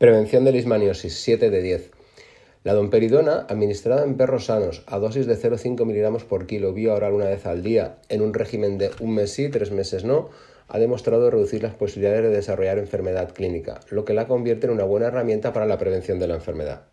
Prevención de lismaniosis, 7 de 10. La domperidona, administrada en perros sanos a dosis de 0,5 miligramos por kilo vía oral una vez al día, en un régimen de un mes sí, tres meses no, ha demostrado reducir las posibilidades de desarrollar enfermedad clínica, lo que la convierte en una buena herramienta para la prevención de la enfermedad.